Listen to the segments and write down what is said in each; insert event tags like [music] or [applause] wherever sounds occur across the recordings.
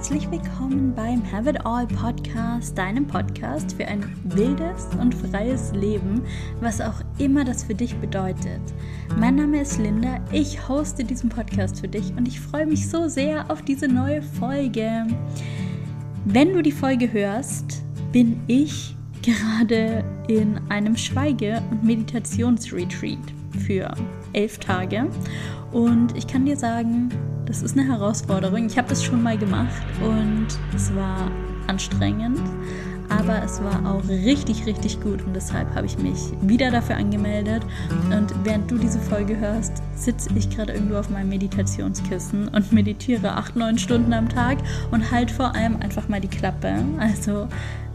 herzlich willkommen beim Have It All Podcast, deinem Podcast für ein wildes und freies Leben, was auch immer das für dich bedeutet. Mein Name ist Linda, ich hoste diesen Podcast für dich und ich freue mich so sehr auf diese neue Folge. Wenn du die Folge hörst, bin ich gerade in einem Schweige- und Meditationsretreat für elf Tage und ich kann dir sagen, das ist eine Herausforderung. Ich habe das schon mal gemacht und es war anstrengend, aber es war auch richtig, richtig gut und deshalb habe ich mich wieder dafür angemeldet. Und während du diese Folge hörst, sitze ich gerade irgendwo auf meinem Meditationskissen und meditiere acht, neun Stunden am Tag und halt vor allem einfach mal die Klappe. Also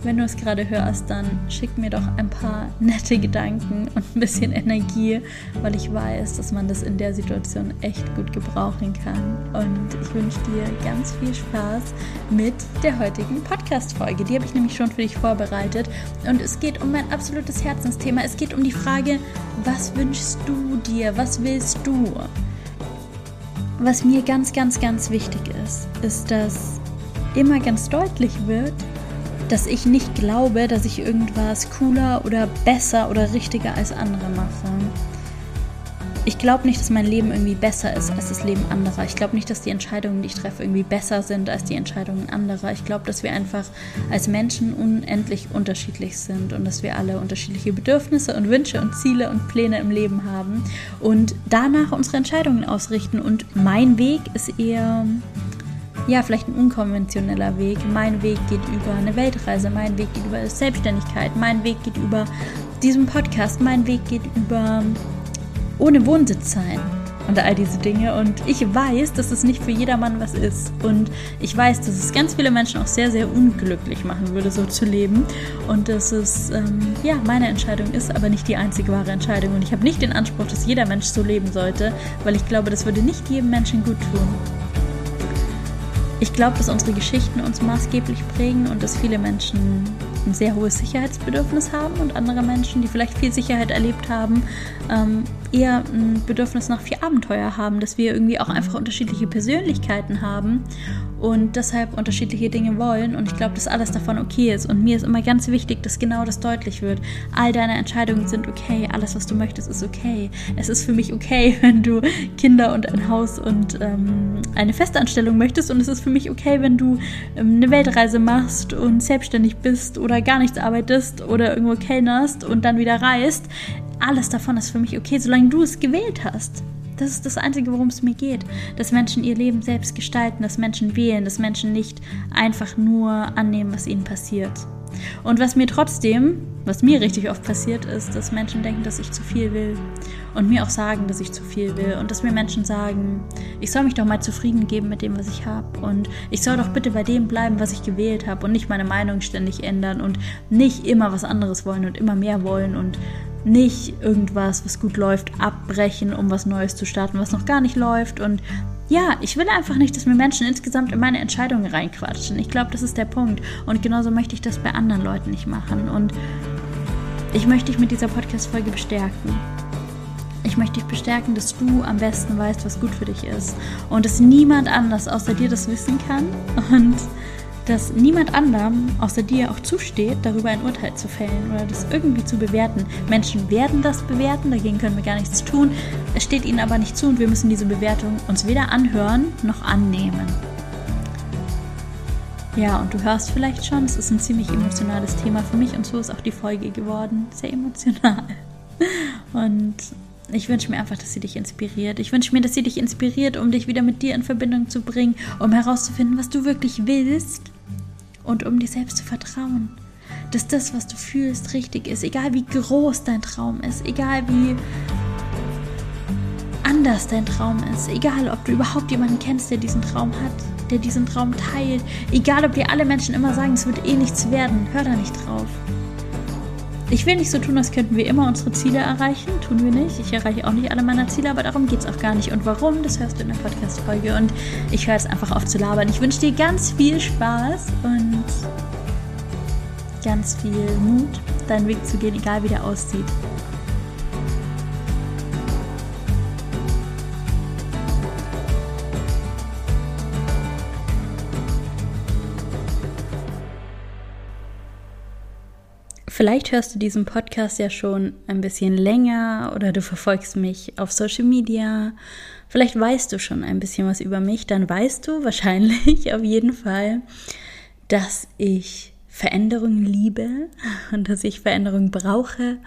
wenn du es gerade hörst, dann schick mir doch ein paar nette Gedanken und ein bisschen Energie, weil ich weiß, dass man das in der Situation echt gut gebrauchen kann. Und ich wünsche dir ganz viel Spaß mit der heutigen Podcast-Folge. Die habe ich nämlich schon für dich vorbereitet. Und es geht um mein absolutes Herzensthema. Es geht um die Frage, was wünschst du dir? Was willst du? Was mir ganz, ganz, ganz wichtig ist, ist, dass immer ganz deutlich wird, dass ich nicht glaube, dass ich irgendwas cooler oder besser oder richtiger als andere mache. Ich glaube nicht, dass mein Leben irgendwie besser ist als das Leben anderer. Ich glaube nicht, dass die Entscheidungen, die ich treffe, irgendwie besser sind als die Entscheidungen anderer. Ich glaube, dass wir einfach als Menschen unendlich unterschiedlich sind und dass wir alle unterschiedliche Bedürfnisse und Wünsche und Ziele und Pläne im Leben haben und danach unsere Entscheidungen ausrichten. Und mein Weg ist eher ja, vielleicht ein unkonventioneller Weg. Mein Weg geht über eine Weltreise, mein Weg geht über Selbstständigkeit, mein Weg geht über diesen Podcast, mein Weg geht über ohne Wohnsitz sein und all diese Dinge. Und ich weiß, dass es nicht für jedermann was ist. Und ich weiß, dass es ganz viele Menschen auch sehr, sehr unglücklich machen würde, so zu leben. Und dass es, ähm, ja, meine Entscheidung ist, aber nicht die einzige wahre Entscheidung. Und ich habe nicht den Anspruch, dass jeder Mensch so leben sollte, weil ich glaube, das würde nicht jedem Menschen gut tun. Ich glaube, dass unsere Geschichten uns maßgeblich prägen und dass viele Menschen ein sehr hohes Sicherheitsbedürfnis haben und andere Menschen, die vielleicht viel Sicherheit erlebt haben, ähm, eher ein Bedürfnis nach viel Abenteuer haben, dass wir irgendwie auch einfach unterschiedliche Persönlichkeiten haben und deshalb unterschiedliche Dinge wollen. Und ich glaube, dass alles davon okay ist. Und mir ist immer ganz wichtig, dass genau das deutlich wird. All deine Entscheidungen sind okay, alles, was du möchtest, ist okay. Es ist für mich okay, [laughs] wenn du Kinder und ein Haus und ähm, eine Festanstellung möchtest. Und es ist für mich okay, wenn du ähm, eine Weltreise machst und selbstständig bist oder gar nichts arbeitest oder irgendwo kellnerst und dann wieder reist alles davon ist für mich okay, solange du es gewählt hast. Das ist das Einzige, worum es mir geht. Dass Menschen ihr Leben selbst gestalten, dass Menschen wählen, dass Menschen nicht einfach nur annehmen, was ihnen passiert. Und was mir trotzdem, was mir richtig oft passiert, ist, dass Menschen denken, dass ich zu viel will. Und mir auch sagen, dass ich zu viel will. Und dass mir Menschen sagen, ich soll mich doch mal zufrieden geben mit dem, was ich habe. Und ich soll doch bitte bei dem bleiben, was ich gewählt habe. Und nicht meine Meinung ständig ändern. Und nicht immer was anderes wollen und immer mehr wollen. Und nicht irgendwas, was gut läuft, abbrechen, um was Neues zu starten, was noch gar nicht läuft. Und ja, ich will einfach nicht, dass mir Menschen insgesamt in meine Entscheidungen reinquatschen. Ich glaube, das ist der Punkt. Und genauso möchte ich das bei anderen Leuten nicht machen. Und ich möchte dich mit dieser Podcast-Folge bestärken. Ich möchte dich bestärken, dass du am besten weißt, was gut für dich ist. Und dass niemand anders außer dir das wissen kann. Und dass niemand anderem außer dir auch zusteht, darüber ein Urteil zu fällen oder das irgendwie zu bewerten. Menschen werden das bewerten, dagegen können wir gar nichts tun. Es steht ihnen aber nicht zu und wir müssen diese Bewertung uns weder anhören noch annehmen. Ja, und du hörst vielleicht schon, es ist ein ziemlich emotionales Thema für mich und so ist auch die Folge geworden. Sehr emotional. Und ich wünsche mir einfach, dass sie dich inspiriert. Ich wünsche mir, dass sie dich inspiriert, um dich wieder mit dir in Verbindung zu bringen, um herauszufinden, was du wirklich willst und um dir selbst zu vertrauen. Dass das, was du fühlst, richtig ist. Egal wie groß dein Traum ist, egal wie anders dein Traum ist, egal ob du überhaupt jemanden kennst, der diesen Traum hat, der diesen Traum teilt, egal ob dir alle Menschen immer sagen, es wird eh nichts werden, hör da nicht drauf. Ich will nicht so tun, als könnten wir immer unsere Ziele erreichen. Tun wir nicht. Ich erreiche auch nicht alle meiner Ziele, aber darum geht es auch gar nicht. Und warum, das hörst du in der Podcast-Folge. Und ich höre jetzt einfach auf zu labern. Ich wünsche dir ganz viel Spaß und ganz viel Mut, deinen Weg zu gehen, egal wie der aussieht. Vielleicht hörst du diesen Podcast ja schon ein bisschen länger oder du verfolgst mich auf Social Media. Vielleicht weißt du schon ein bisschen was über mich. Dann weißt du wahrscheinlich [laughs] auf jeden Fall, dass ich Veränderung liebe und dass ich Veränderung brauche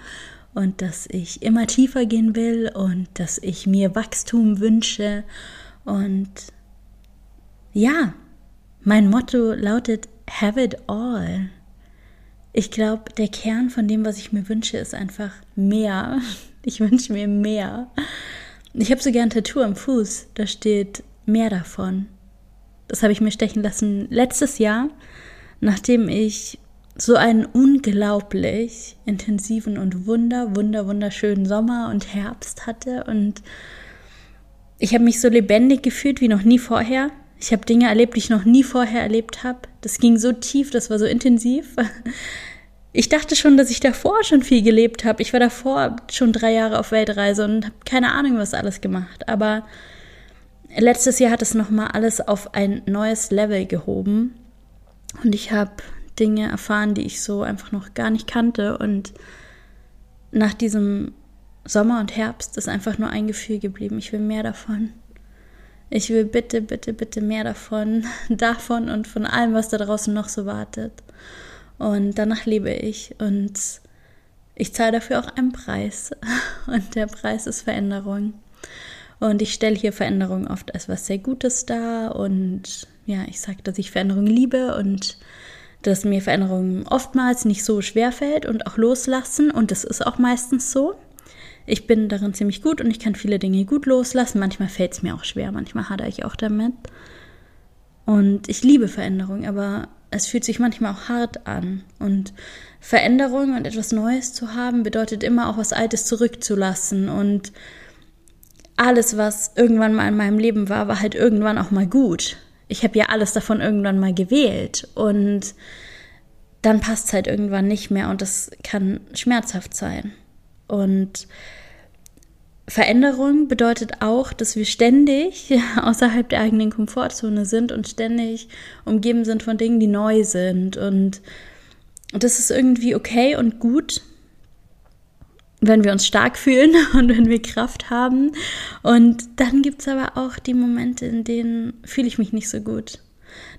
und dass ich immer tiefer gehen will und dass ich mir Wachstum wünsche. Und ja, mein Motto lautet Have it all. Ich glaube, der Kern von dem, was ich mir wünsche, ist einfach mehr. Ich wünsche mir mehr. Ich habe sogar ein Tattoo am Fuß, da steht mehr davon. Das habe ich mir stechen lassen letztes Jahr, nachdem ich so einen unglaublich intensiven und wunder, wunder, wunderschönen Sommer und Herbst hatte. Und ich habe mich so lebendig gefühlt wie noch nie vorher. Ich habe Dinge erlebt, die ich noch nie vorher erlebt habe. Das ging so tief, das war so intensiv. Ich dachte schon, dass ich davor schon viel gelebt habe. Ich war davor schon drei Jahre auf Weltreise und habe keine Ahnung, was alles gemacht. Aber letztes Jahr hat es nochmal alles auf ein neues Level gehoben. Und ich habe Dinge erfahren, die ich so einfach noch gar nicht kannte. Und nach diesem Sommer und Herbst ist einfach nur ein Gefühl geblieben. Ich will mehr davon. Ich will bitte, bitte, bitte mehr davon, [laughs] davon und von allem, was da draußen noch so wartet. Und danach lebe ich und ich zahle dafür auch einen Preis. [laughs] Und der Preis ist Veränderung. Und ich stelle hier Veränderung oft als was sehr Gutes dar. Und ja, ich sage, dass ich Veränderung liebe und dass mir Veränderung oftmals nicht so schwer fällt und auch loslassen. Und das ist auch meistens so. Ich bin darin ziemlich gut und ich kann viele Dinge gut loslassen. Manchmal fällt es mir auch schwer, manchmal hadere ich auch damit. Und ich liebe Veränderung, aber es fühlt sich manchmal auch hart an. Und Veränderung und etwas Neues zu haben, bedeutet immer auch was Altes zurückzulassen. Und alles, was irgendwann mal in meinem Leben war, war halt irgendwann auch mal gut. Ich habe ja alles davon irgendwann mal gewählt. Und dann passt es halt irgendwann nicht mehr und das kann schmerzhaft sein. Und Veränderung bedeutet auch, dass wir ständig [laughs] außerhalb der eigenen Komfortzone sind und ständig umgeben sind von Dingen, die neu sind. Und das ist irgendwie okay und gut, wenn wir uns stark fühlen [laughs] und wenn wir Kraft haben. Und dann gibt es aber auch die Momente, in denen fühle ich mich nicht so gut.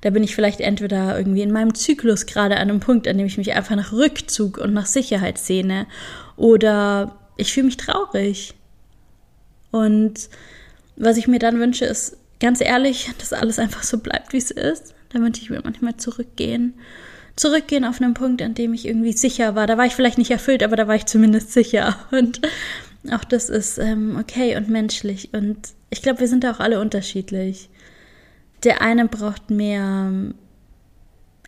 Da bin ich vielleicht entweder irgendwie in meinem Zyklus gerade an einem Punkt, an dem ich mich einfach nach Rückzug und nach Sicherheit sehne. Oder ich fühle mich traurig. Und was ich mir dann wünsche, ist ganz ehrlich, dass alles einfach so bleibt, wie es ist. Da wünsche ich mir manchmal zurückgehen. Zurückgehen auf einen Punkt, an dem ich irgendwie sicher war. Da war ich vielleicht nicht erfüllt, aber da war ich zumindest sicher. [laughs] Und auch das ist ähm, okay und menschlich. Und ich glaube, wir sind da auch alle unterschiedlich. Der eine braucht mehr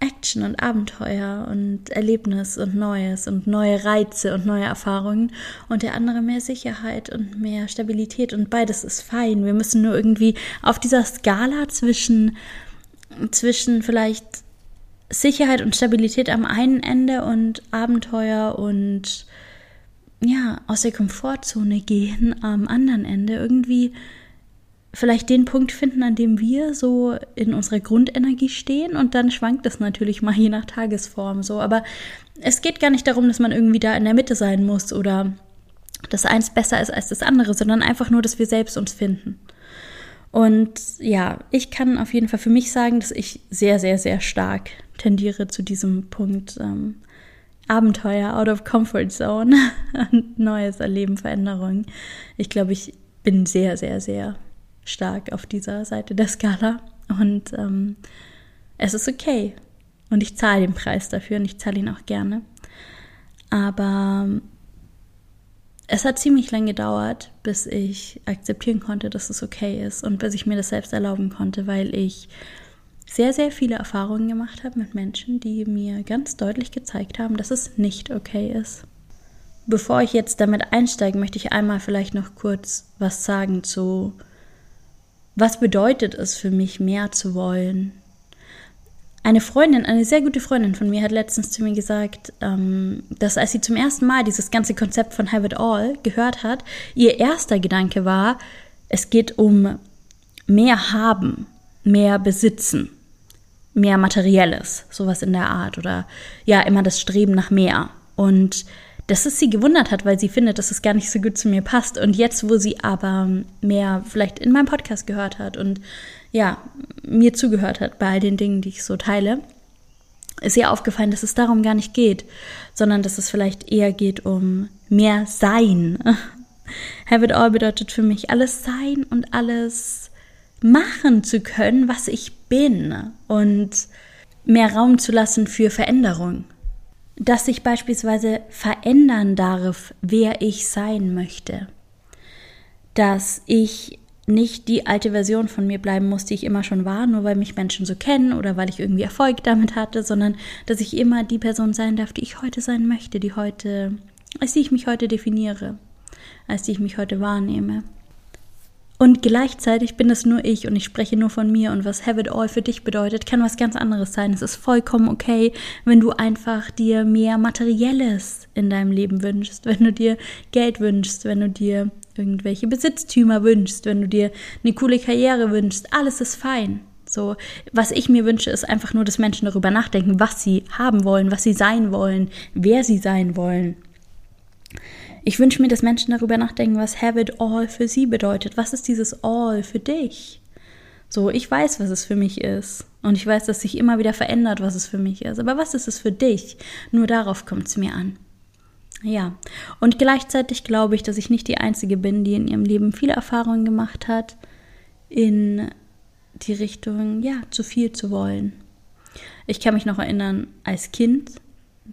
Action und Abenteuer und Erlebnis und Neues und neue Reize und neue Erfahrungen und der andere mehr Sicherheit und mehr Stabilität und beides ist fein. Wir müssen nur irgendwie auf dieser Skala zwischen, zwischen vielleicht Sicherheit und Stabilität am einen Ende und Abenteuer und ja, aus der Komfortzone gehen am anderen Ende irgendwie vielleicht den Punkt finden, an dem wir so in unserer Grundenergie stehen und dann schwankt es natürlich mal je nach Tagesform so. Aber es geht gar nicht darum, dass man irgendwie da in der Mitte sein muss oder dass eins besser ist als das andere, sondern einfach nur, dass wir selbst uns finden. Und ja, ich kann auf jeden Fall für mich sagen, dass ich sehr, sehr, sehr stark tendiere zu diesem Punkt ähm, Abenteuer, out of comfort zone, [laughs] neues Erleben, Veränderung. Ich glaube, ich bin sehr, sehr, sehr stark auf dieser Seite der Skala. Und ähm, es ist okay. Und ich zahle den Preis dafür und ich zahle ihn auch gerne. Aber es hat ziemlich lange gedauert, bis ich akzeptieren konnte, dass es okay ist und bis ich mir das selbst erlauben konnte, weil ich sehr, sehr viele Erfahrungen gemacht habe mit Menschen, die mir ganz deutlich gezeigt haben, dass es nicht okay ist. Bevor ich jetzt damit einsteige, möchte ich einmal vielleicht noch kurz was sagen zu was bedeutet es für mich, mehr zu wollen? Eine Freundin, eine sehr gute Freundin von mir hat letztens zu mir gesagt, ähm, dass als sie zum ersten Mal dieses ganze Konzept von Have It All gehört hat, ihr erster Gedanke war, es geht um mehr haben, mehr besitzen, mehr Materielles, sowas in der Art oder ja, immer das Streben nach mehr. Und dass es sie gewundert hat, weil sie findet, dass es gar nicht so gut zu mir passt. Und jetzt, wo sie aber mehr vielleicht in meinem Podcast gehört hat und ja, mir zugehört hat bei all den Dingen, die ich so teile, ist ihr aufgefallen, dass es darum gar nicht geht, sondern dass es vielleicht eher geht um mehr Sein. [laughs] Have it all bedeutet für mich, alles sein und alles machen zu können, was ich bin und mehr Raum zu lassen für Veränderung dass ich beispielsweise verändern darf, wer ich sein möchte. Dass ich nicht die alte Version von mir bleiben muss, die ich immer schon war, nur weil mich Menschen so kennen oder weil ich irgendwie Erfolg damit hatte, sondern dass ich immer die Person sein darf, die ich heute sein möchte, die heute, als die ich mich heute definiere, als die ich mich heute wahrnehme. Und gleichzeitig bin es nur ich und ich spreche nur von mir und was Have it all für dich bedeutet, kann was ganz anderes sein. Es ist vollkommen okay, wenn du einfach dir mehr Materielles in deinem Leben wünschst, wenn du dir Geld wünschst, wenn du dir irgendwelche Besitztümer wünschst, wenn du dir eine coole Karriere wünschst. Alles ist fein. So, was ich mir wünsche, ist einfach nur, dass Menschen darüber nachdenken, was sie haben wollen, was sie sein wollen, wer sie sein wollen. Ich wünsche mir, dass Menschen darüber nachdenken, was Have it all für sie bedeutet. Was ist dieses All für dich? So, ich weiß, was es für mich ist. Und ich weiß, dass sich immer wieder verändert, was es für mich ist. Aber was ist es für dich? Nur darauf kommt es mir an. Ja, und gleichzeitig glaube ich, dass ich nicht die Einzige bin, die in ihrem Leben viele Erfahrungen gemacht hat in die Richtung, ja, zu viel zu wollen. Ich kann mich noch erinnern, als Kind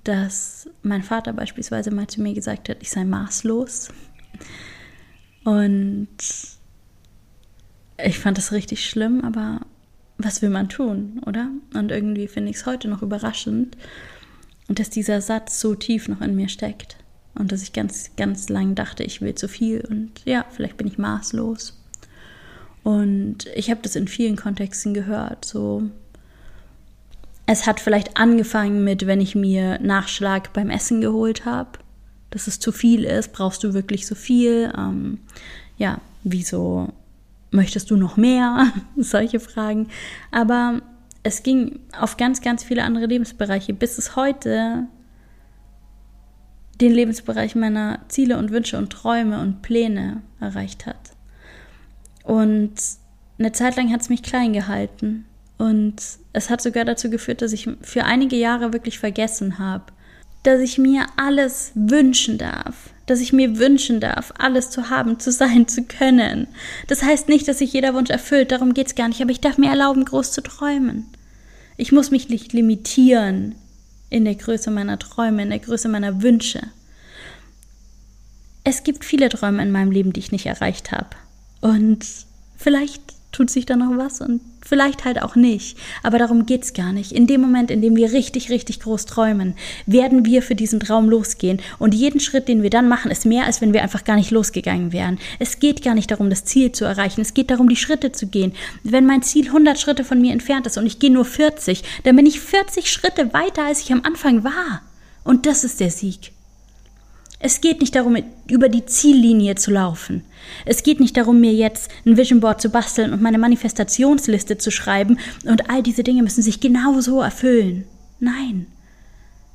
dass mein Vater beispielsweise mal zu mir gesagt hat, ich sei maßlos. Und ich fand das richtig schlimm, aber was will man tun, oder? Und irgendwie finde ich es heute noch überraschend, dass dieser Satz so tief noch in mir steckt. Und dass ich ganz, ganz lang dachte, ich will zu viel und ja, vielleicht bin ich maßlos. Und ich habe das in vielen Kontexten gehört, so es hat vielleicht angefangen mit, wenn ich mir Nachschlag beim Essen geholt habe, dass es zu viel ist. Brauchst du wirklich so viel? Ähm, ja, wieso möchtest du noch mehr? [laughs] Solche Fragen. Aber es ging auf ganz, ganz viele andere Lebensbereiche, bis es heute den Lebensbereich meiner Ziele und Wünsche und Träume und Pläne erreicht hat. Und eine Zeit lang hat es mich klein gehalten. Und es hat sogar dazu geführt, dass ich für einige Jahre wirklich vergessen habe, dass ich mir alles wünschen darf, dass ich mir wünschen darf, alles zu haben, zu sein, zu können. Das heißt nicht, dass sich jeder Wunsch erfüllt, darum geht es gar nicht, aber ich darf mir erlauben, groß zu träumen. Ich muss mich nicht limitieren in der Größe meiner Träume, in der Größe meiner Wünsche. Es gibt viele Träume in meinem Leben, die ich nicht erreicht habe. Und vielleicht tut sich da noch was und vielleicht halt auch nicht. Aber darum geht's gar nicht. In dem Moment, in dem wir richtig, richtig groß träumen, werden wir für diesen Traum losgehen. Und jeden Schritt, den wir dann machen, ist mehr, als wenn wir einfach gar nicht losgegangen wären. Es geht gar nicht darum, das Ziel zu erreichen. Es geht darum, die Schritte zu gehen. Wenn mein Ziel 100 Schritte von mir entfernt ist und ich gehe nur 40, dann bin ich 40 Schritte weiter, als ich am Anfang war. Und das ist der Sieg. Es geht nicht darum, über die Ziellinie zu laufen. Es geht nicht darum, mir jetzt ein Vision Board zu basteln und meine Manifestationsliste zu schreiben und all diese Dinge müssen sich genau so erfüllen. Nein.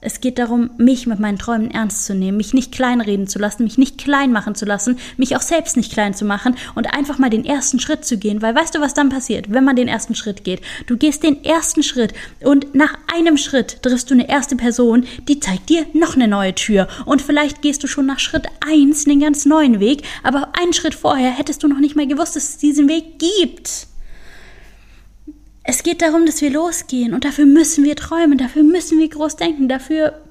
Es geht darum, mich mit meinen Träumen ernst zu nehmen, mich nicht kleinreden zu lassen, mich nicht klein machen zu lassen, mich auch selbst nicht klein zu machen und einfach mal den ersten Schritt zu gehen. Weil weißt du, was dann passiert, wenn man den ersten Schritt geht? Du gehst den ersten Schritt und nach einem Schritt triffst du eine erste Person, die zeigt dir noch eine neue Tür. Und vielleicht gehst du schon nach Schritt eins einen ganz neuen Weg, aber einen Schritt vorher hättest du noch nicht mal gewusst, dass es diesen Weg gibt. Es geht darum, dass wir losgehen und dafür müssen wir träumen, dafür müssen wir groß denken, dafür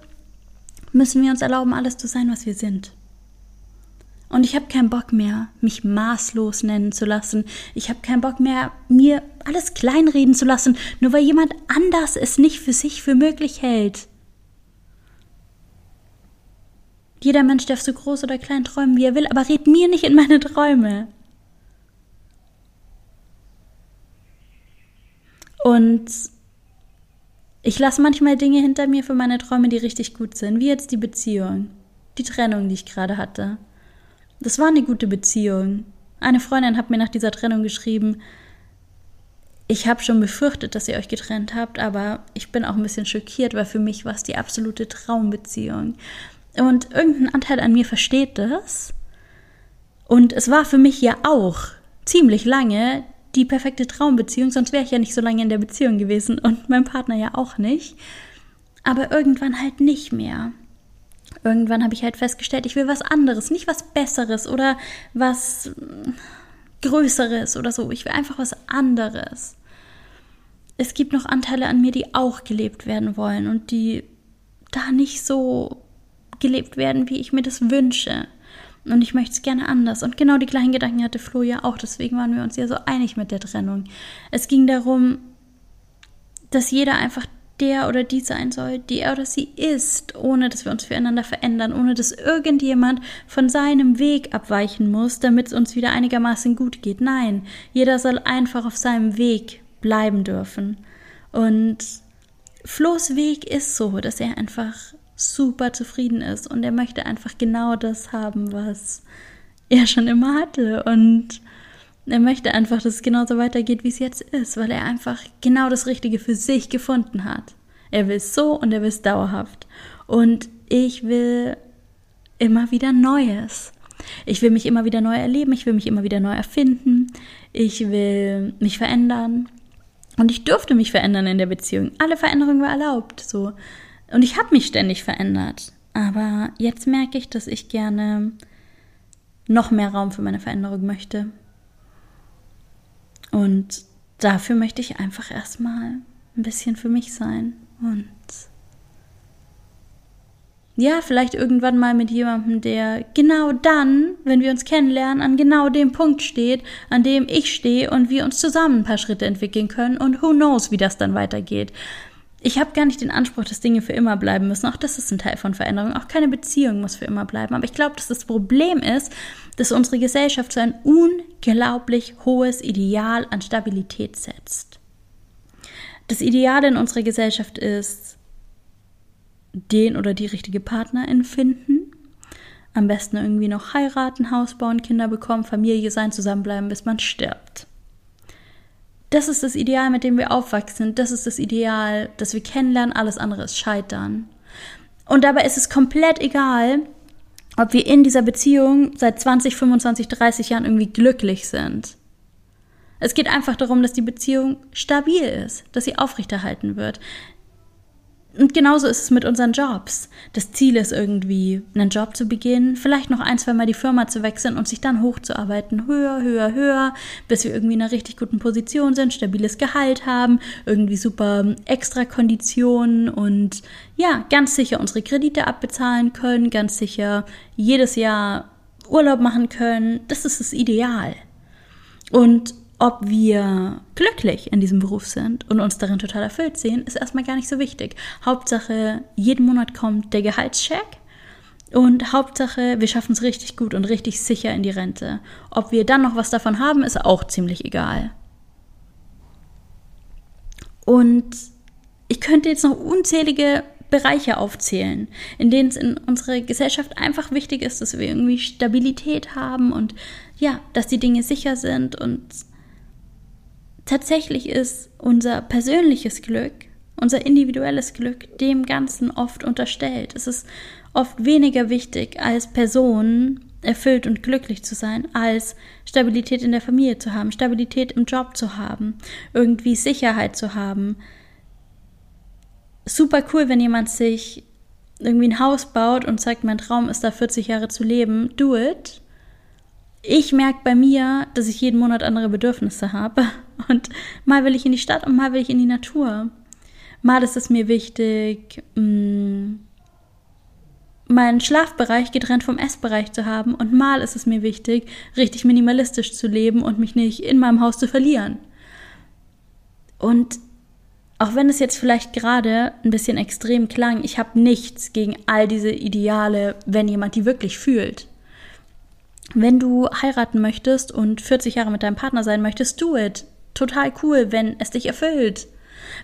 müssen wir uns erlauben, alles zu sein, was wir sind. Und ich habe keinen Bock mehr, mich maßlos nennen zu lassen. Ich habe keinen Bock mehr, mir alles kleinreden zu lassen, nur weil jemand anders es nicht für sich für möglich hält. Jeder Mensch darf so groß oder klein träumen, wie er will, aber red mir nicht in meine Träume. Und ich lasse manchmal Dinge hinter mir für meine Träume, die richtig gut sind, wie jetzt die Beziehung, die Trennung, die ich gerade hatte. Das war eine gute Beziehung. Eine Freundin hat mir nach dieser Trennung geschrieben, ich habe schon befürchtet, dass ihr euch getrennt habt, aber ich bin auch ein bisschen schockiert, weil für mich war es die absolute Traumbeziehung. Und irgendein Anteil an mir versteht das. Und es war für mich ja auch ziemlich lange die perfekte Traumbeziehung, sonst wäre ich ja nicht so lange in der Beziehung gewesen und mein Partner ja auch nicht. Aber irgendwann halt nicht mehr. Irgendwann habe ich halt festgestellt, ich will was anderes, nicht was Besseres oder was Größeres oder so. Ich will einfach was anderes. Es gibt noch Anteile an mir, die auch gelebt werden wollen und die da nicht so gelebt werden, wie ich mir das wünsche. Und ich möchte es gerne anders. Und genau die gleichen Gedanken hatte Flo ja auch. Deswegen waren wir uns ja so einig mit der Trennung. Es ging darum, dass jeder einfach der oder die sein soll, die er oder sie ist, ohne dass wir uns füreinander verändern, ohne dass irgendjemand von seinem Weg abweichen muss, damit es uns wieder einigermaßen gut geht. Nein, jeder soll einfach auf seinem Weg bleiben dürfen. Und Flo's Weg ist so, dass er einfach super zufrieden ist und er möchte einfach genau das haben, was er schon immer hatte und er möchte einfach, dass es genauso weitergeht, wie es jetzt ist, weil er einfach genau das Richtige für sich gefunden hat. Er will es so und er will es dauerhaft. Und ich will immer wieder Neues. Ich will mich immer wieder neu erleben, ich will mich immer wieder neu erfinden, ich will mich verändern. Und ich durfte mich verändern in der Beziehung. Alle Veränderungen war erlaubt, so. Und ich habe mich ständig verändert. Aber jetzt merke ich, dass ich gerne noch mehr Raum für meine Veränderung möchte. Und dafür möchte ich einfach erstmal ein bisschen für mich sein. Und ja, vielleicht irgendwann mal mit jemandem, der genau dann, wenn wir uns kennenlernen, an genau dem Punkt steht, an dem ich stehe und wir uns zusammen ein paar Schritte entwickeln können und who knows, wie das dann weitergeht. Ich habe gar nicht den Anspruch, dass Dinge für immer bleiben müssen. Auch das ist ein Teil von Veränderung. Auch keine Beziehung muss für immer bleiben. Aber ich glaube, dass das Problem ist, dass unsere Gesellschaft so ein unglaublich hohes Ideal an Stabilität setzt. Das Ideal in unserer Gesellschaft ist, den oder die richtige Partnerin finden. Am besten irgendwie noch heiraten, Haus bauen, Kinder bekommen, Familie sein, zusammenbleiben, bis man stirbt. Das ist das Ideal, mit dem wir aufwachsen. Das ist das Ideal, das wir kennenlernen. Alles andere ist Scheitern. Und dabei ist es komplett egal, ob wir in dieser Beziehung seit 20, 25, 30 Jahren irgendwie glücklich sind. Es geht einfach darum, dass die Beziehung stabil ist, dass sie aufrechterhalten wird, und genauso ist es mit unseren Jobs. Das Ziel ist irgendwie, einen Job zu beginnen, vielleicht noch ein, zwei Mal die Firma zu wechseln und sich dann hochzuarbeiten, höher, höher, höher, bis wir irgendwie in einer richtig guten Position sind, stabiles Gehalt haben, irgendwie super extra Konditionen und ja, ganz sicher unsere Kredite abbezahlen können, ganz sicher jedes Jahr Urlaub machen können. Das ist das Ideal. Und ob wir glücklich in diesem Beruf sind und uns darin total erfüllt sehen, ist erstmal gar nicht so wichtig. Hauptsache, jeden Monat kommt der Gehaltscheck und Hauptsache, wir schaffen es richtig gut und richtig sicher in die Rente. Ob wir dann noch was davon haben, ist auch ziemlich egal. Und ich könnte jetzt noch unzählige Bereiche aufzählen, in denen es in unserer Gesellschaft einfach wichtig ist, dass wir irgendwie Stabilität haben und ja, dass die Dinge sicher sind und tatsächlich ist unser persönliches Glück, unser individuelles Glück dem Ganzen oft unterstellt. Es ist oft weniger wichtig, als Person erfüllt und glücklich zu sein, als Stabilität in der Familie zu haben, Stabilität im Job zu haben, irgendwie Sicherheit zu haben. Super cool, wenn jemand sich irgendwie ein Haus baut und sagt, mein Traum ist da 40 Jahre zu leben, do it ich merke bei mir, dass ich jeden Monat andere Bedürfnisse habe. Und mal will ich in die Stadt und mal will ich in die Natur. Mal ist es mir wichtig, mm, meinen Schlafbereich getrennt vom Essbereich zu haben. Und mal ist es mir wichtig, richtig minimalistisch zu leben und mich nicht in meinem Haus zu verlieren. Und auch wenn es jetzt vielleicht gerade ein bisschen extrem klang, ich habe nichts gegen all diese Ideale, wenn jemand die wirklich fühlt. Wenn du heiraten möchtest und 40 Jahre mit deinem Partner sein möchtest, do it. Total cool, wenn es dich erfüllt.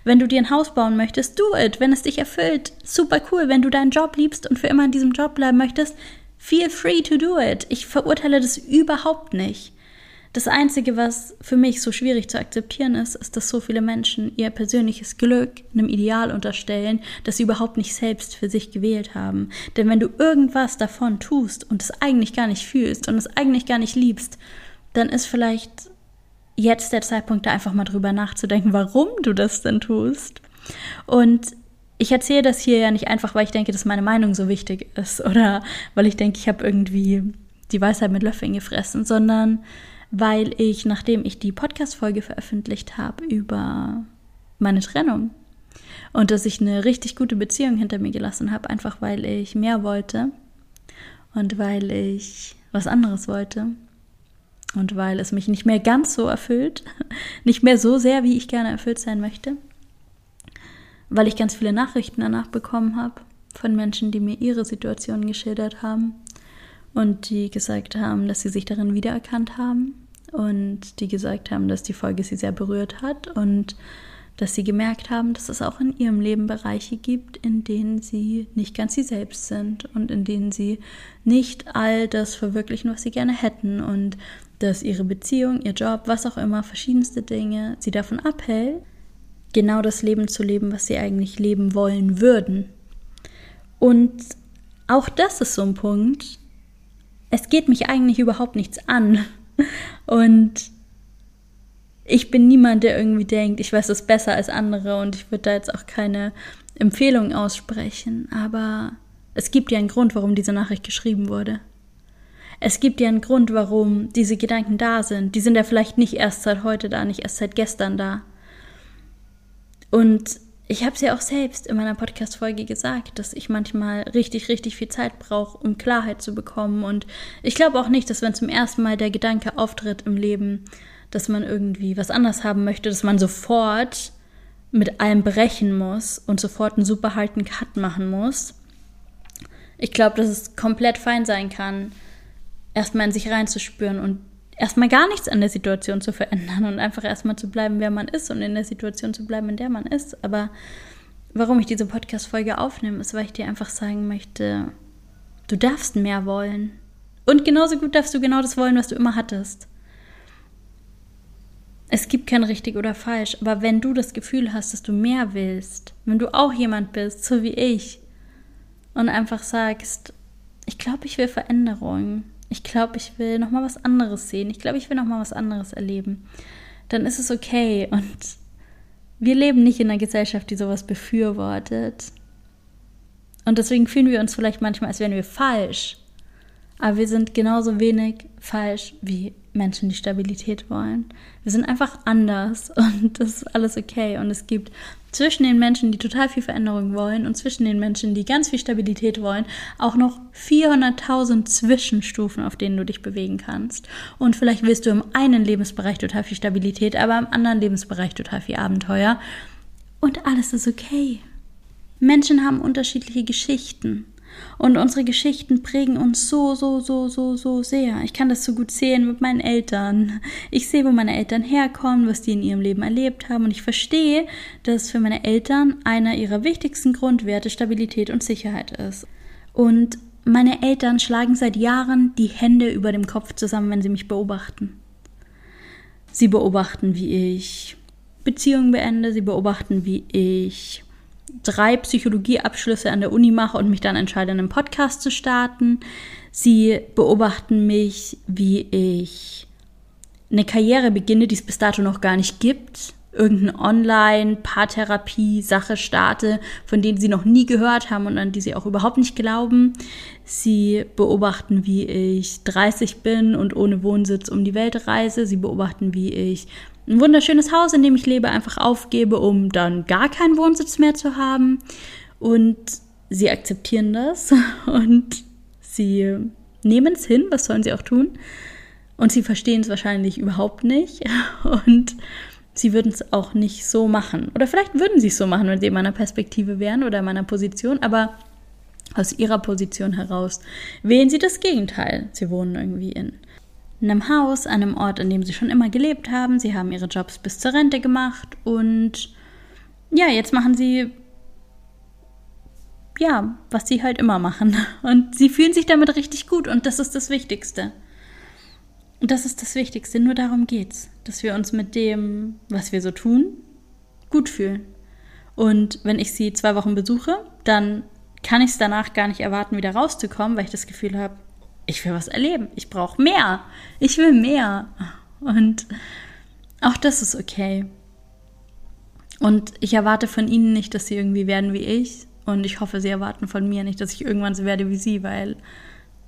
Wenn du dir ein Haus bauen möchtest, do it, wenn es dich erfüllt. Super cool, wenn du deinen Job liebst und für immer in diesem Job bleiben möchtest, feel free to do it. Ich verurteile das überhaupt nicht. Das Einzige, was für mich so schwierig zu akzeptieren ist, ist, dass so viele Menschen ihr persönliches Glück einem Ideal unterstellen, das sie überhaupt nicht selbst für sich gewählt haben. Denn wenn du irgendwas davon tust und es eigentlich gar nicht fühlst und es eigentlich gar nicht liebst, dann ist vielleicht jetzt der Zeitpunkt, da einfach mal drüber nachzudenken, warum du das denn tust. Und ich erzähle das hier ja nicht einfach, weil ich denke, dass meine Meinung so wichtig ist [laughs] oder weil ich denke, ich habe irgendwie die Weisheit mit Löffeln gefressen, sondern weil ich, nachdem ich die Podcast-Folge veröffentlicht habe über meine Trennung und dass ich eine richtig gute Beziehung hinter mir gelassen habe, einfach weil ich mehr wollte und weil ich was anderes wollte und weil es mich nicht mehr ganz so erfüllt, [laughs] nicht mehr so sehr, wie ich gerne erfüllt sein möchte, weil ich ganz viele Nachrichten danach bekommen habe von Menschen, die mir ihre Situation geschildert haben und die gesagt haben, dass sie sich darin wiedererkannt haben und die gesagt haben, dass die Folge sie sehr berührt hat und dass sie gemerkt haben, dass es auch in ihrem Leben Bereiche gibt, in denen sie nicht ganz sie selbst sind und in denen sie nicht all das verwirklichen, was sie gerne hätten und dass ihre Beziehung, ihr Job, was auch immer, verschiedenste Dinge sie davon abhält, genau das Leben zu leben, was sie eigentlich leben wollen würden. Und auch das ist so ein Punkt. Es geht mich eigentlich überhaupt nichts an. Und ich bin niemand, der irgendwie denkt, ich weiß es besser als andere und ich würde da jetzt auch keine Empfehlung aussprechen. Aber es gibt ja einen Grund, warum diese Nachricht geschrieben wurde. Es gibt ja einen Grund, warum diese Gedanken da sind. Die sind ja vielleicht nicht erst seit heute da, nicht erst seit gestern da. Und ich habe es ja auch selbst in meiner Podcast-Folge gesagt, dass ich manchmal richtig, richtig viel Zeit brauche, um Klarheit zu bekommen. Und ich glaube auch nicht, dass wenn zum ersten Mal der Gedanke auftritt im Leben, dass man irgendwie was anders haben möchte, dass man sofort mit allem brechen muss und sofort einen super harten Cut machen muss. Ich glaube, dass es komplett fein sein kann, erstmal in sich reinzuspüren und erstmal gar nichts an der Situation zu verändern und einfach erstmal zu bleiben, wer man ist und in der Situation zu bleiben, in der man ist. Aber warum ich diese Podcast-Folge aufnehme, ist, weil ich dir einfach sagen möchte, du darfst mehr wollen. Und genauso gut darfst du genau das wollen, was du immer hattest. Es gibt kein richtig oder falsch, aber wenn du das Gefühl hast, dass du mehr willst, wenn du auch jemand bist, so wie ich, und einfach sagst, ich glaube, ich will Veränderung, ich glaube, ich will noch mal was anderes sehen. Ich glaube, ich will noch mal was anderes erleben. Dann ist es okay. Und wir leben nicht in einer Gesellschaft, die sowas befürwortet. Und deswegen fühlen wir uns vielleicht manchmal, als wären wir falsch. Aber wir sind genauso wenig falsch wie Menschen, die Stabilität wollen. Wir sind einfach anders [laughs] und das ist alles okay. Und es gibt zwischen den Menschen, die total viel Veränderung wollen und zwischen den Menschen, die ganz viel Stabilität wollen, auch noch 400.000 Zwischenstufen, auf denen du dich bewegen kannst. Und vielleicht willst du im einen Lebensbereich total viel Stabilität, aber im anderen Lebensbereich total viel Abenteuer. Und alles ist okay. Menschen haben unterschiedliche Geschichten. Und unsere Geschichten prägen uns so, so, so, so, so sehr. Ich kann das so gut sehen mit meinen Eltern. Ich sehe, wo meine Eltern herkommen, was die in ihrem Leben erlebt haben. Und ich verstehe, dass für meine Eltern einer ihrer wichtigsten Grundwerte Stabilität und Sicherheit ist. Und meine Eltern schlagen seit Jahren die Hände über dem Kopf zusammen, wenn sie mich beobachten. Sie beobachten, wie ich Beziehungen beende, sie beobachten, wie ich drei Psychologieabschlüsse an der Uni mache und mich dann entscheide, einen Podcast zu starten. Sie beobachten mich, wie ich eine Karriere beginne, die es bis dato noch gar nicht gibt. Irgendeine Online-Paartherapie-Sache starte, von denen sie noch nie gehört haben und an die sie auch überhaupt nicht glauben. Sie beobachten, wie ich 30 bin und ohne Wohnsitz um die Welt reise. Sie beobachten, wie ich ein wunderschönes Haus, in dem ich lebe, einfach aufgebe, um dann gar keinen Wohnsitz mehr zu haben. Und sie akzeptieren das [laughs] und sie nehmen es hin, was sollen sie auch tun. Und sie verstehen es wahrscheinlich überhaupt nicht [laughs] und sie würden es auch nicht so machen. Oder vielleicht würden sie es so machen, wenn sie in meiner Perspektive wären oder in meiner Position, aber aus ihrer Position heraus wählen sie das Gegenteil. Sie wohnen irgendwie in einem Haus, an einem Ort, an dem sie schon immer gelebt haben. Sie haben ihre Jobs bis zur Rente gemacht und ja, jetzt machen sie ja, was sie halt immer machen. [laughs] Und sie fühlen sich damit richtig gut und das ist das Wichtigste. Und das ist das Wichtigste, nur darum geht's, dass wir uns mit dem, was wir so tun, gut fühlen. Und wenn ich sie zwei Wochen besuche, dann kann ich es danach gar nicht erwarten, wieder rauszukommen, weil ich das Gefühl habe, ich will was erleben, ich brauche mehr, ich will mehr. Und auch das ist okay. Und ich erwarte von ihnen nicht, dass sie irgendwie werden wie ich. Und ich hoffe, sie erwarten von mir nicht, dass ich irgendwann so werde wie sie, weil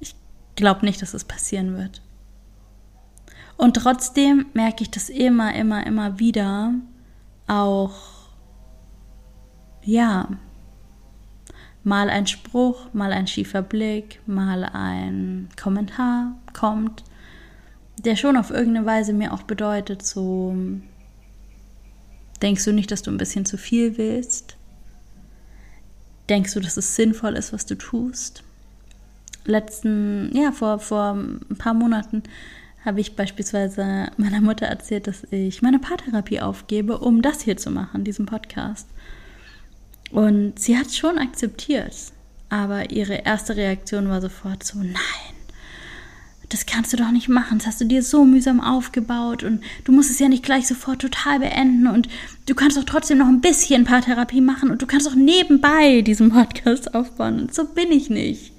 ich glaube nicht, dass es passieren wird. Und trotzdem merke ich das immer, immer, immer wieder auch, ja, mal ein Spruch, mal ein schiefer Blick, mal ein Kommentar kommt, der schon auf irgendeine Weise mir auch bedeutet, so, denkst du nicht, dass du ein bisschen zu viel willst? Denkst du, dass es sinnvoll ist, was du tust? Letzten, ja, vor, vor ein paar Monaten habe ich beispielsweise meiner Mutter erzählt, dass ich meine Paartherapie aufgebe, um das hier zu machen, diesen Podcast. Und sie hat schon akzeptiert, aber ihre erste Reaktion war sofort so, nein, das kannst du doch nicht machen, das hast du dir so mühsam aufgebaut und du musst es ja nicht gleich sofort total beenden und du kannst doch trotzdem noch ein bisschen Paartherapie machen und du kannst auch nebenbei diesen Podcast aufbauen. Und so bin ich nicht.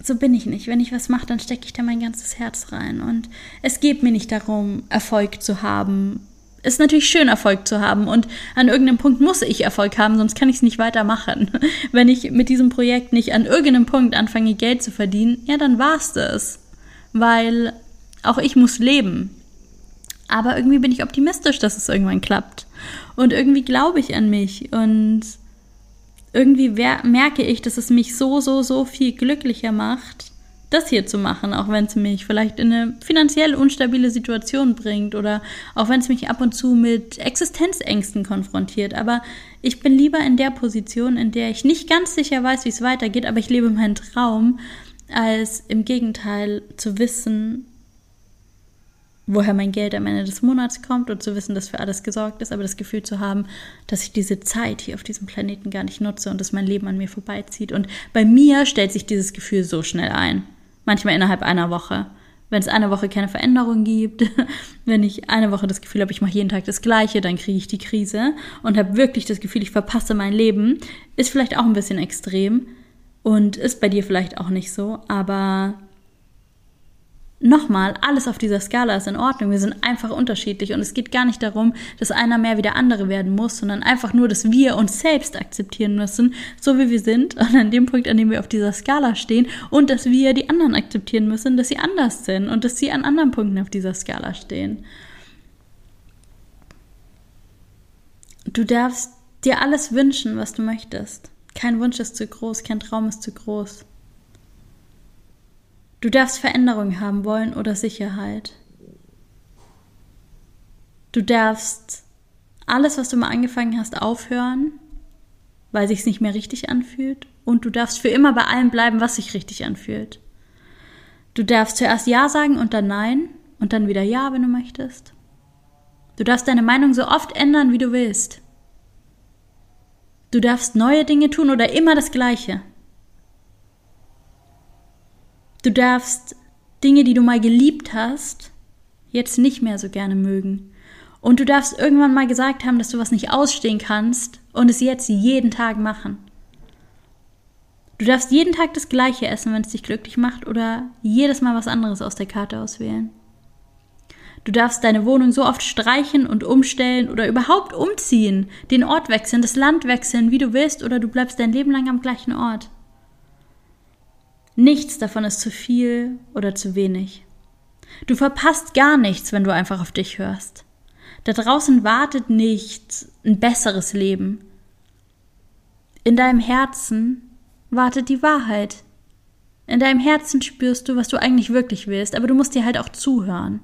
So bin ich nicht. Wenn ich was mache, dann stecke ich da mein ganzes Herz rein. Und es geht mir nicht darum, Erfolg zu haben. Ist natürlich schön, Erfolg zu haben. Und an irgendeinem Punkt muss ich Erfolg haben, sonst kann ich es nicht weitermachen. [laughs] Wenn ich mit diesem Projekt nicht an irgendeinem Punkt anfange, Geld zu verdienen, ja, dann war's das weil auch ich muss leben. Aber irgendwie bin ich optimistisch, dass es irgendwann klappt. Und irgendwie glaube ich an mich. Und irgendwie merke ich, dass es mich so, so, so viel glücklicher macht, das hier zu machen, auch wenn es mich vielleicht in eine finanziell unstabile Situation bringt oder auch wenn es mich ab und zu mit Existenzängsten konfrontiert. Aber ich bin lieber in der Position, in der ich nicht ganz sicher weiß, wie es weitergeht, aber ich lebe meinen Traum, als im Gegenteil zu wissen, woher mein Geld am Ende des Monats kommt und zu wissen, dass für alles gesorgt ist, aber das Gefühl zu haben, dass ich diese Zeit hier auf diesem Planeten gar nicht nutze und dass mein Leben an mir vorbeizieht. Und bei mir stellt sich dieses Gefühl so schnell ein. Manchmal innerhalb einer Woche. Wenn es eine Woche keine Veränderung gibt, [laughs] wenn ich eine Woche das Gefühl habe, ich mache jeden Tag das Gleiche, dann kriege ich die Krise und habe wirklich das Gefühl, ich verpasse mein Leben, ist vielleicht auch ein bisschen extrem. Und ist bei dir vielleicht auch nicht so, aber nochmal, alles auf dieser Skala ist in Ordnung. Wir sind einfach unterschiedlich und es geht gar nicht darum, dass einer mehr wie der andere werden muss, sondern einfach nur, dass wir uns selbst akzeptieren müssen, so wie wir sind und an dem Punkt, an dem wir auf dieser Skala stehen und dass wir die anderen akzeptieren müssen, dass sie anders sind und dass sie an anderen Punkten auf dieser Skala stehen. Du darfst dir alles wünschen, was du möchtest. Kein Wunsch ist zu groß, kein Traum ist zu groß. Du darfst Veränderung haben wollen oder Sicherheit. Du darfst alles, was du mal angefangen hast, aufhören, weil sich's nicht mehr richtig anfühlt. Und du darfst für immer bei allem bleiben, was sich richtig anfühlt. Du darfst zuerst Ja sagen und dann Nein und dann wieder Ja, wenn du möchtest. Du darfst deine Meinung so oft ändern, wie du willst. Du darfst neue Dinge tun oder immer das Gleiche. Du darfst Dinge, die du mal geliebt hast, jetzt nicht mehr so gerne mögen. Und du darfst irgendwann mal gesagt haben, dass du was nicht ausstehen kannst und es jetzt jeden Tag machen. Du darfst jeden Tag das Gleiche essen, wenn es dich glücklich macht, oder jedes Mal was anderes aus der Karte auswählen. Du darfst deine Wohnung so oft streichen und umstellen oder überhaupt umziehen, den Ort wechseln, das Land wechseln, wie du willst, oder du bleibst dein Leben lang am gleichen Ort. Nichts davon ist zu viel oder zu wenig. Du verpasst gar nichts, wenn du einfach auf dich hörst. Da draußen wartet nicht ein besseres Leben. In deinem Herzen wartet die Wahrheit. In deinem Herzen spürst du, was du eigentlich wirklich willst, aber du musst dir halt auch zuhören.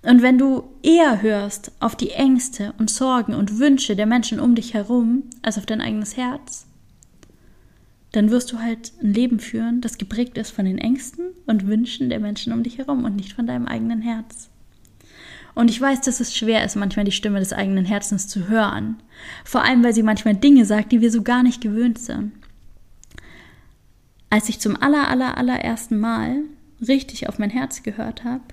Und wenn du eher hörst auf die Ängste und Sorgen und Wünsche der Menschen um dich herum als auf dein eigenes Herz, dann wirst du halt ein Leben führen, das geprägt ist von den Ängsten und Wünschen der Menschen um dich herum und nicht von deinem eigenen Herz. Und ich weiß, dass es schwer ist, manchmal die Stimme des eigenen Herzens zu hören. Vor allem, weil sie manchmal Dinge sagt, die wir so gar nicht gewöhnt sind. Als ich zum aller, aller, allerersten Mal richtig auf mein Herz gehört habe,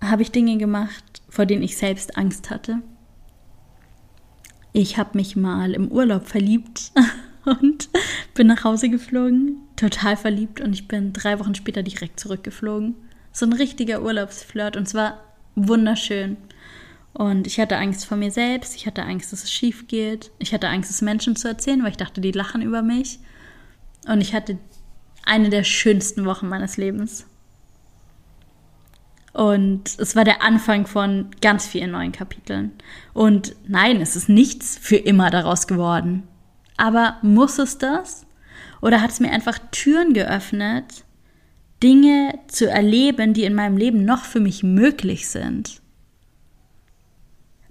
habe ich Dinge gemacht, vor denen ich selbst Angst hatte. Ich habe mich mal im Urlaub verliebt [laughs] und bin nach Hause geflogen, total verliebt und ich bin drei Wochen später direkt zurückgeflogen. So ein richtiger Urlaubsflirt und zwar wunderschön. Und ich hatte Angst vor mir selbst, ich hatte Angst, dass es schief geht, ich hatte Angst, es Menschen zu erzählen, weil ich dachte, die lachen über mich. Und ich hatte eine der schönsten Wochen meines Lebens. Und es war der Anfang von ganz vielen neuen Kapiteln. Und nein, es ist nichts für immer daraus geworden. Aber muss es das? Oder hat es mir einfach Türen geöffnet, Dinge zu erleben, die in meinem Leben noch für mich möglich sind?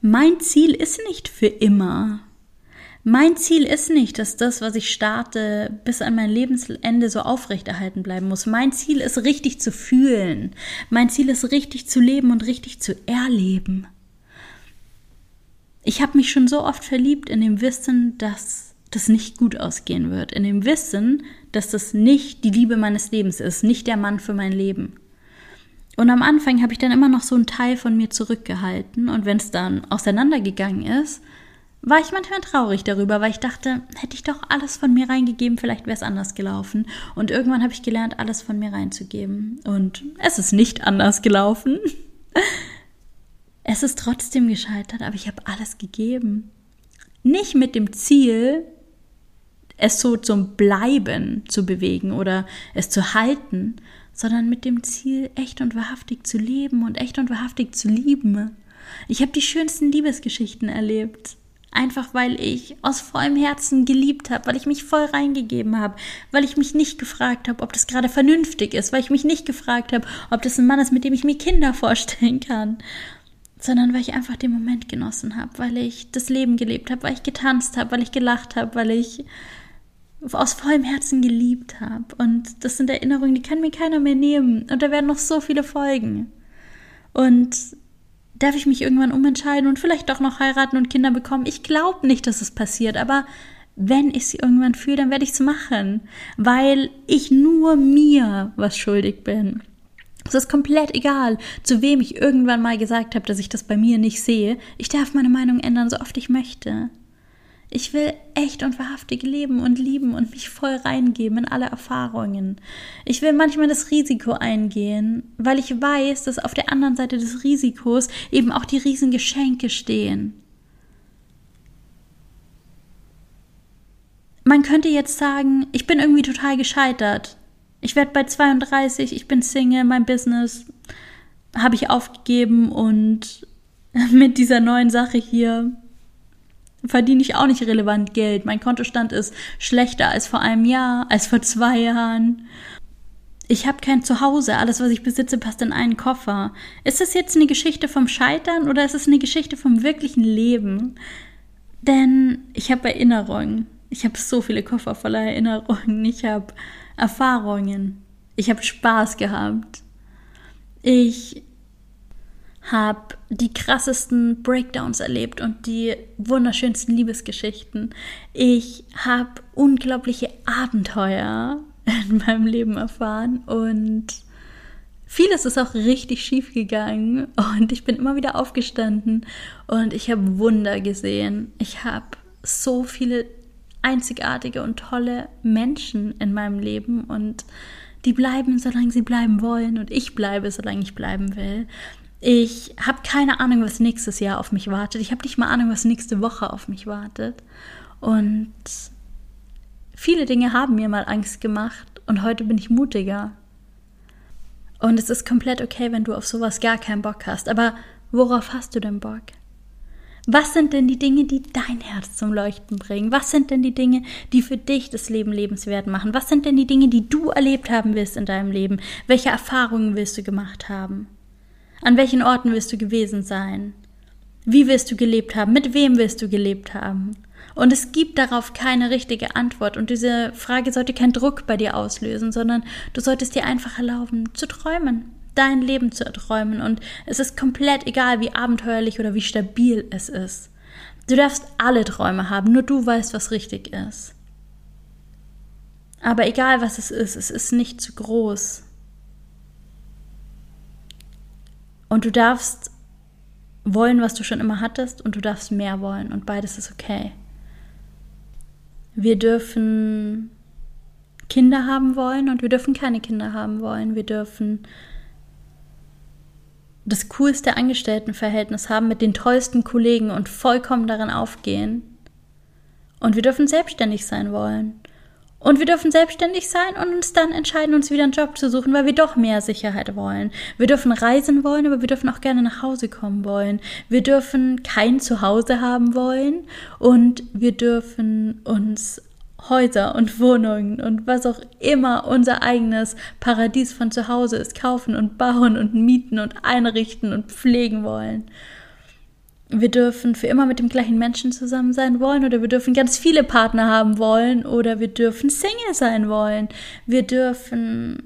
Mein Ziel ist nicht für immer. Mein Ziel ist nicht, dass das, was ich starte, bis an mein Lebensende so aufrechterhalten bleiben muss. Mein Ziel ist richtig zu fühlen. Mein Ziel ist richtig zu leben und richtig zu erleben. Ich habe mich schon so oft verliebt in dem Wissen, dass das nicht gut ausgehen wird. In dem Wissen, dass das nicht die Liebe meines Lebens ist, nicht der Mann für mein Leben. Und am Anfang habe ich dann immer noch so einen Teil von mir zurückgehalten. Und wenn es dann auseinandergegangen ist, war ich manchmal traurig darüber, weil ich dachte, hätte ich doch alles von mir reingegeben, vielleicht wäre es anders gelaufen. Und irgendwann habe ich gelernt, alles von mir reinzugeben. Und es ist nicht anders gelaufen. [laughs] Es ist trotzdem gescheitert, aber ich habe alles gegeben. Nicht mit dem Ziel, es so zum Bleiben zu bewegen oder es zu halten, sondern mit dem Ziel, echt und wahrhaftig zu leben und echt und wahrhaftig zu lieben. Ich habe die schönsten Liebesgeschichten erlebt. Einfach weil ich aus vollem Herzen geliebt habe, weil ich mich voll reingegeben habe, weil ich mich nicht gefragt habe, ob das gerade vernünftig ist, weil ich mich nicht gefragt habe, ob das ein Mann ist, mit dem ich mir Kinder vorstellen kann, sondern weil ich einfach den Moment genossen habe, weil ich das Leben gelebt habe, weil ich getanzt habe, weil ich gelacht habe, weil ich aus vollem Herzen geliebt habe. Und das sind Erinnerungen, die kann mir keiner mehr nehmen. Und da werden noch so viele Folgen. Und darf ich mich irgendwann umentscheiden und vielleicht doch noch heiraten und Kinder bekommen? Ich glaube nicht, dass es passiert, aber wenn ich sie irgendwann fühle, dann werde ich es machen, weil ich nur mir was schuldig bin. Es ist komplett egal, zu wem ich irgendwann mal gesagt habe, dass ich das bei mir nicht sehe. Ich darf meine Meinung ändern, so oft ich möchte. Ich will echt und wahrhaftig leben und lieben und mich voll reingeben in alle Erfahrungen. Ich will manchmal das Risiko eingehen, weil ich weiß, dass auf der anderen Seite des Risikos eben auch die Riesengeschenke stehen. Man könnte jetzt sagen, ich bin irgendwie total gescheitert. Ich werde bei 32, ich bin Single, mein Business habe ich aufgegeben und [laughs] mit dieser neuen Sache hier verdiene ich auch nicht relevant Geld. Mein Kontostand ist schlechter als vor einem Jahr, als vor zwei Jahren. Ich habe kein Zuhause, alles, was ich besitze, passt in einen Koffer. Ist das jetzt eine Geschichte vom Scheitern oder ist es eine Geschichte vom wirklichen Leben? Denn ich habe Erinnerungen. Ich habe so viele Koffer voller Erinnerungen. Ich habe Erfahrungen. Ich habe Spaß gehabt. Ich habe die krassesten Breakdowns erlebt und die wunderschönsten Liebesgeschichten. Ich habe unglaubliche Abenteuer in meinem Leben erfahren und vieles ist auch richtig schief gegangen und ich bin immer wieder aufgestanden und ich habe Wunder gesehen. Ich habe so viele einzigartige und tolle Menschen in meinem Leben und die bleiben, solange sie bleiben wollen und ich bleibe, solange ich bleiben will. Ich habe keine Ahnung, was nächstes Jahr auf mich wartet. Ich habe nicht mal Ahnung, was nächste Woche auf mich wartet. Und viele Dinge haben mir mal Angst gemacht und heute bin ich mutiger. Und es ist komplett okay, wenn du auf sowas gar keinen Bock hast. Aber worauf hast du denn Bock? Was sind denn die Dinge, die dein Herz zum Leuchten bringen? Was sind denn die Dinge, die für dich das Leben lebenswert machen? Was sind denn die Dinge, die du erlebt haben willst in deinem Leben? Welche Erfahrungen willst du gemacht haben? An welchen Orten willst du gewesen sein? Wie willst du gelebt haben? Mit wem willst du gelebt haben? Und es gibt darauf keine richtige Antwort. Und diese Frage sollte keinen Druck bei dir auslösen, sondern du solltest dir einfach erlauben, zu träumen, dein Leben zu erträumen. Und es ist komplett egal, wie abenteuerlich oder wie stabil es ist. Du darfst alle Träume haben, nur du weißt, was richtig ist. Aber egal, was es ist, es ist nicht zu groß. Und du darfst wollen, was du schon immer hattest, und du darfst mehr wollen. Und beides ist okay. Wir dürfen Kinder haben wollen und wir dürfen keine Kinder haben wollen. Wir dürfen das coolste Angestelltenverhältnis haben mit den tollsten Kollegen und vollkommen darin aufgehen. Und wir dürfen selbstständig sein wollen. Und wir dürfen selbstständig sein und uns dann entscheiden, uns wieder einen Job zu suchen, weil wir doch mehr Sicherheit wollen. Wir dürfen reisen wollen, aber wir dürfen auch gerne nach Hause kommen wollen. Wir dürfen kein Zuhause haben wollen und wir dürfen uns Häuser und Wohnungen und was auch immer unser eigenes Paradies von zu Hause ist, kaufen und bauen und mieten und einrichten und pflegen wollen wir dürfen für immer mit dem gleichen Menschen zusammen sein wollen oder wir dürfen ganz viele Partner haben wollen oder wir dürfen Single sein wollen. Wir dürfen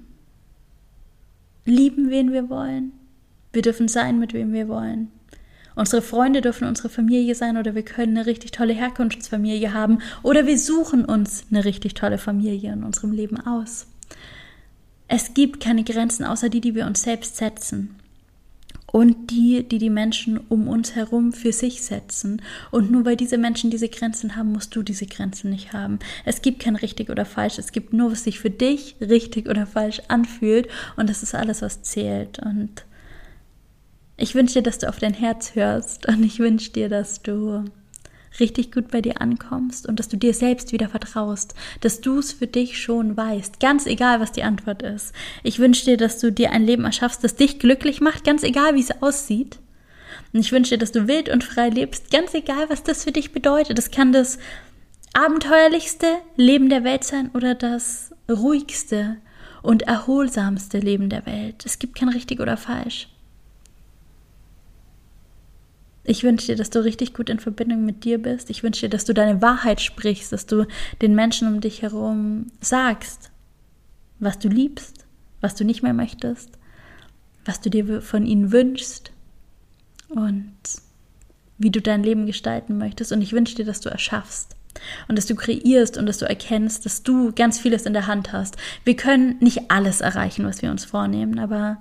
lieben, wen wir wollen. Wir dürfen sein, mit wem wir wollen. Unsere Freunde dürfen unsere Familie sein oder wir können eine richtig tolle Herkunftsfamilie haben oder wir suchen uns eine richtig tolle Familie in unserem Leben aus. Es gibt keine Grenzen außer die, die wir uns selbst setzen und die, die die Menschen um uns herum für sich setzen. Und nur weil diese Menschen diese Grenzen haben, musst du diese Grenzen nicht haben. Es gibt kein richtig oder falsch. Es gibt nur, was sich für dich richtig oder falsch anfühlt. Und das ist alles, was zählt. Und ich wünsche dir, dass du auf dein Herz hörst. Und ich wünsche dir, dass du richtig gut bei dir ankommst und dass du dir selbst wieder vertraust, dass du es für dich schon weißt, ganz egal, was die Antwort ist. Ich wünsche dir, dass du dir ein Leben erschaffst, das dich glücklich macht, ganz egal, wie es aussieht. Und ich wünsche dir, dass du wild und frei lebst, ganz egal, was das für dich bedeutet. Das kann das abenteuerlichste Leben der Welt sein oder das ruhigste und erholsamste Leben der Welt. Es gibt kein richtig oder falsch. Ich wünsche dir, dass du richtig gut in Verbindung mit dir bist. Ich wünsche dir, dass du deine Wahrheit sprichst, dass du den Menschen um dich herum sagst, was du liebst, was du nicht mehr möchtest, was du dir von ihnen wünschst und wie du dein Leben gestalten möchtest. Und ich wünsche dir, dass du erschaffst und dass du kreierst und dass du erkennst, dass du ganz vieles in der Hand hast. Wir können nicht alles erreichen, was wir uns vornehmen, aber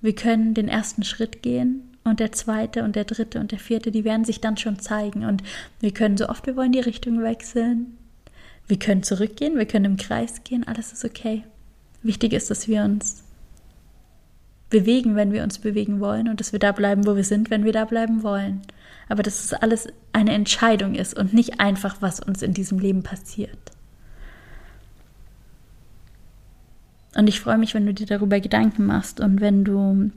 wir können den ersten Schritt gehen und der zweite und der dritte und der vierte, die werden sich dann schon zeigen. Und wir können so oft wir wollen die Richtung wechseln. Wir können zurückgehen, wir können im Kreis gehen, alles ist okay. Wichtig ist, dass wir uns bewegen, wenn wir uns bewegen wollen und dass wir da bleiben, wo wir sind, wenn wir da bleiben wollen. Aber dass es alles eine Entscheidung ist und nicht einfach, was uns in diesem Leben passiert. Und ich freue mich, wenn du dir darüber Gedanken machst und wenn du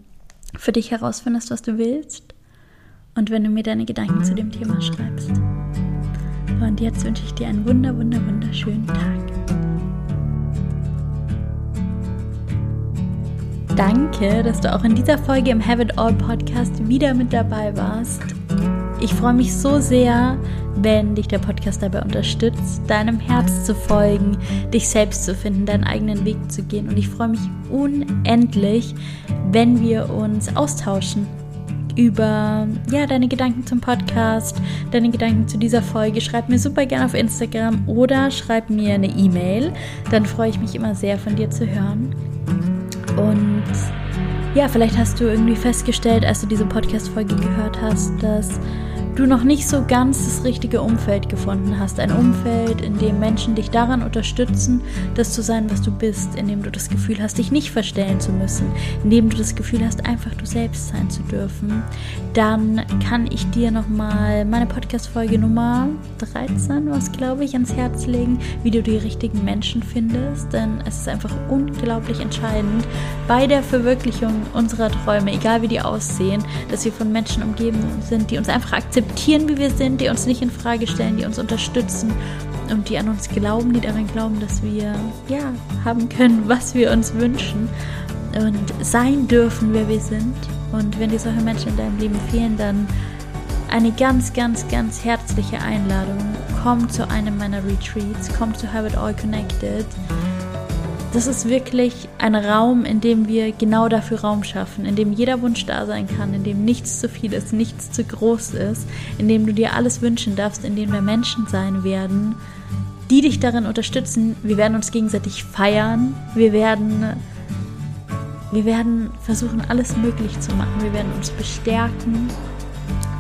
für dich herausfindest, was du willst und wenn du mir deine Gedanken zu dem Thema schreibst. Und jetzt wünsche ich dir einen wunder, wunder, wunderschönen Tag. Danke, dass du auch in dieser Folge im Have It All Podcast wieder mit dabei warst. Ich freue mich so sehr, wenn dich der Podcast dabei unterstützt, deinem Herz zu folgen, dich selbst zu finden, deinen eigenen Weg zu gehen. Und ich freue mich unendlich, wenn wir uns austauschen über ja, deine Gedanken zum Podcast, deine Gedanken zu dieser Folge. Schreib mir super gerne auf Instagram oder schreib mir eine E-Mail. Dann freue ich mich immer sehr, von dir zu hören. Und ja, vielleicht hast du irgendwie festgestellt, als du diese Podcast-Folge gehört hast, dass du noch nicht so ganz das richtige Umfeld gefunden hast. Ein Umfeld, in dem Menschen dich daran unterstützen, das zu sein, was du bist, in dem du das Gefühl hast, dich nicht verstellen zu müssen, in dem du das Gefühl hast, einfach du selbst sein zu dürfen, dann kann ich dir nochmal meine Podcast-Folge Nummer 13, was glaube ich, ans Herz legen, wie du die richtigen Menschen findest. Denn es ist einfach unglaublich entscheidend bei der Verwirklichung unserer Träume, egal wie die aussehen, dass wir von Menschen umgeben sind, die uns einfach akzeptieren akzeptieren, wie wir sind, die uns nicht in Frage stellen, die uns unterstützen und die an uns glauben, die daran glauben, dass wir ja haben können, was wir uns wünschen und sein dürfen, wer wir sind. Und wenn dir solche Menschen in deinem Leben fehlen, dann eine ganz, ganz, ganz herzliche Einladung. Komm zu einem meiner Retreats, komm zu Have It All Connected das ist wirklich ein Raum, in dem wir genau dafür Raum schaffen, in dem jeder Wunsch da sein kann, in dem nichts zu viel ist, nichts zu groß ist, in dem du dir alles wünschen darfst, in dem wir Menschen sein werden, die dich darin unterstützen. Wir werden uns gegenseitig feiern, wir werden wir werden versuchen, alles möglich zu machen. Wir werden uns bestärken.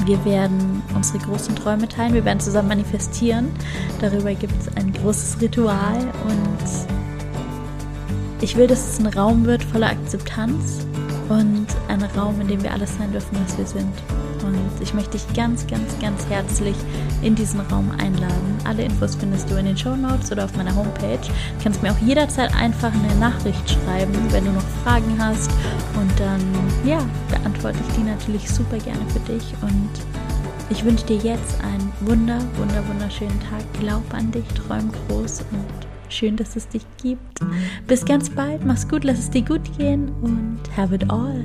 Wir werden unsere großen Träume teilen. Wir werden zusammen manifestieren. Darüber gibt es ein großes Ritual. Und ich will, dass es ein Raum wird voller Akzeptanz und ein Raum, in dem wir alles sein dürfen, was wir sind. Und ich möchte dich ganz, ganz, ganz herzlich in diesen Raum einladen. Alle Infos findest du in den Show Notes oder auf meiner Homepage. Du kannst mir auch jederzeit einfach eine Nachricht schreiben, wenn du noch Fragen hast. Und dann, ja, beantworte ich die natürlich super gerne für dich. Und ich wünsche dir jetzt einen wunder, wunder, wunderschönen Tag. Glaub an dich, träum groß und schön, dass es dich gibt. Bis ganz bald, mach's gut, lass es dir gut gehen und have it all.